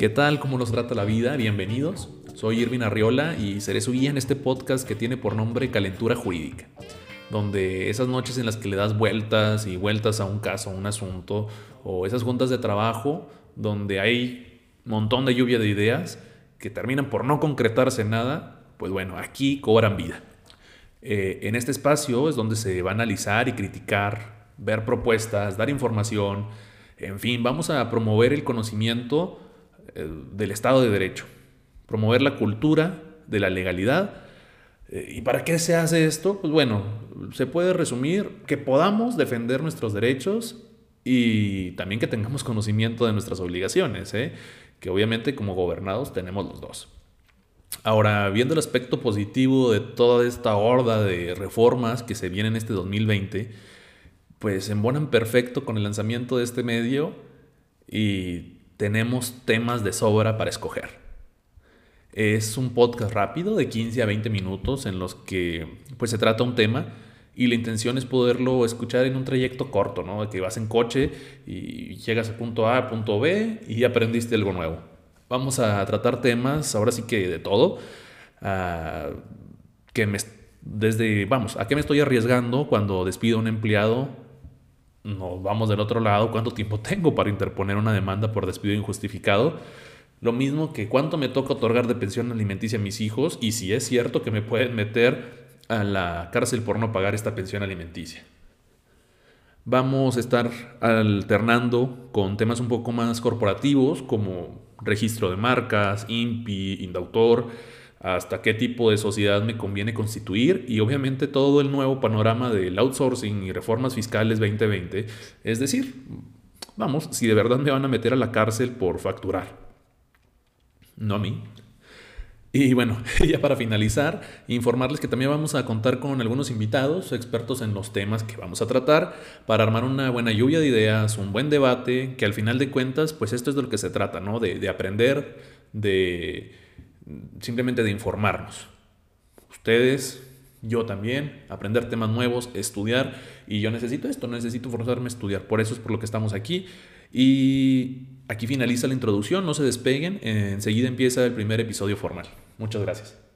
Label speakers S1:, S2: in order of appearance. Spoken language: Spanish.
S1: ¿Qué tal? ¿Cómo nos trata la vida? Bienvenidos. Soy Irvin Arriola y seré su guía en este podcast que tiene por nombre Calentura Jurídica, donde esas noches en las que le das vueltas y vueltas a un caso, a un asunto, o esas juntas de trabajo donde hay un montón de lluvia de ideas que terminan por no concretarse nada, pues bueno, aquí cobran vida. Eh, en este espacio es donde se va a analizar y criticar, ver propuestas, dar información, en fin, vamos a promover el conocimiento eh, del Estado de Derecho, promover la cultura de la legalidad. Eh, ¿Y para qué se hace esto? Pues bueno, se puede resumir que podamos defender nuestros derechos y también que tengamos conocimiento de nuestras obligaciones, ¿eh? que obviamente como gobernados tenemos los dos. Ahora, viendo el aspecto positivo de toda esta horda de reformas que se vienen este 2020, pues embonan perfecto con el lanzamiento de este medio y tenemos temas de sobra para escoger. Es un podcast rápido de 15 a 20 minutos en los que pues se trata un tema y la intención es poderlo escuchar en un trayecto corto, ¿no? Que vas en coche y llegas a punto A, punto B y aprendiste algo nuevo. Vamos a tratar temas, ahora sí que de todo, que me, desde, vamos, ¿a qué me estoy arriesgando cuando despido a un empleado nos vamos del otro lado, cuánto tiempo tengo para interponer una demanda por despido injustificado. Lo mismo que cuánto me toca otorgar de pensión alimenticia a mis hijos y si es cierto que me pueden meter a la cárcel por no pagar esta pensión alimenticia. Vamos a estar alternando con temas un poco más corporativos como registro de marcas, INPI, Indautor, hasta qué tipo de sociedad me conviene constituir y obviamente todo el nuevo panorama del outsourcing y reformas fiscales 2020. Es decir, vamos, si de verdad me van a meter a la cárcel por facturar. No a mí. Y bueno, ya para finalizar, informarles que también vamos a contar con algunos invitados, expertos en los temas que vamos a tratar, para armar una buena lluvia de ideas, un buen debate, que al final de cuentas, pues esto es de lo que se trata, ¿no? De, de aprender, de simplemente de informarnos. Ustedes, yo también, aprender temas nuevos, estudiar. Y yo necesito esto, necesito forzarme a estudiar. Por eso es por lo que estamos aquí. Y aquí finaliza la introducción, no se despeguen. Enseguida empieza el primer episodio formal. Muchas gracias.